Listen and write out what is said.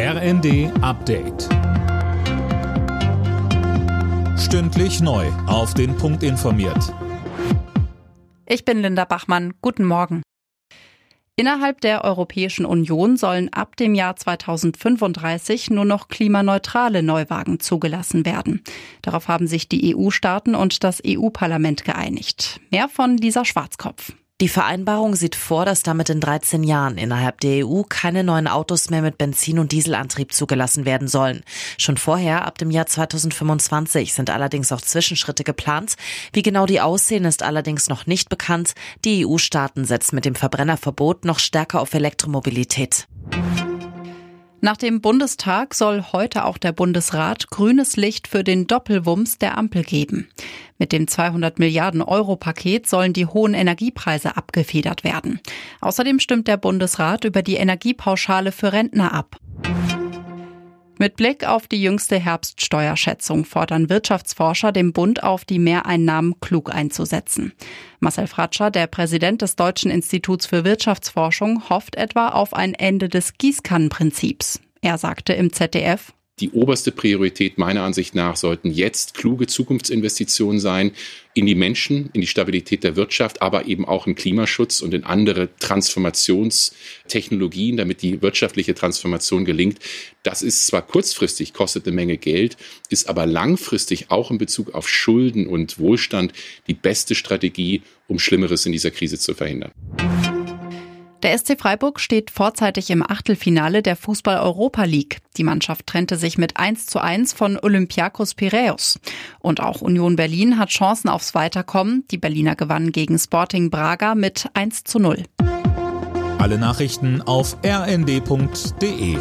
RND Update. Stündlich neu. Auf den Punkt informiert. Ich bin Linda Bachmann. Guten Morgen. Innerhalb der Europäischen Union sollen ab dem Jahr 2035 nur noch klimaneutrale Neuwagen zugelassen werden. Darauf haben sich die EU-Staaten und das EU-Parlament geeinigt. Mehr von Lisa Schwarzkopf. Die Vereinbarung sieht vor, dass damit in 13 Jahren innerhalb der EU keine neuen Autos mehr mit Benzin- und Dieselantrieb zugelassen werden sollen. Schon vorher, ab dem Jahr 2025, sind allerdings auch Zwischenschritte geplant. Wie genau die aussehen, ist allerdings noch nicht bekannt. Die EU-Staaten setzen mit dem Verbrennerverbot noch stärker auf Elektromobilität. Nach dem Bundestag soll heute auch der Bundesrat grünes Licht für den Doppelwumms der Ampel geben. Mit dem 200 Milliarden Euro Paket sollen die hohen Energiepreise abgefedert werden. Außerdem stimmt der Bundesrat über die Energiepauschale für Rentner ab. Mit Blick auf die jüngste Herbststeuerschätzung fordern Wirtschaftsforscher dem Bund auf, die Mehreinnahmen klug einzusetzen. Marcel Fratscher, der Präsident des Deutschen Instituts für Wirtschaftsforschung, hofft etwa auf ein Ende des Gießkannenprinzips. Er sagte im ZDF, die oberste Priorität meiner Ansicht nach sollten jetzt kluge Zukunftsinvestitionen sein in die Menschen, in die Stabilität der Wirtschaft, aber eben auch im Klimaschutz und in andere Transformationstechnologien, damit die wirtschaftliche Transformation gelingt. Das ist zwar kurzfristig, kostet eine Menge Geld, ist aber langfristig auch in Bezug auf Schulden und Wohlstand die beste Strategie, um Schlimmeres in dieser Krise zu verhindern. Der SC Freiburg steht vorzeitig im Achtelfinale der Fußball-Europa League. Die Mannschaft trennte sich mit 1 zu 1 von Olympiakos Piraeus. Und auch Union Berlin hat Chancen aufs Weiterkommen. Die Berliner gewannen gegen Sporting Braga mit 1 zu 0. Alle Nachrichten auf rnd.de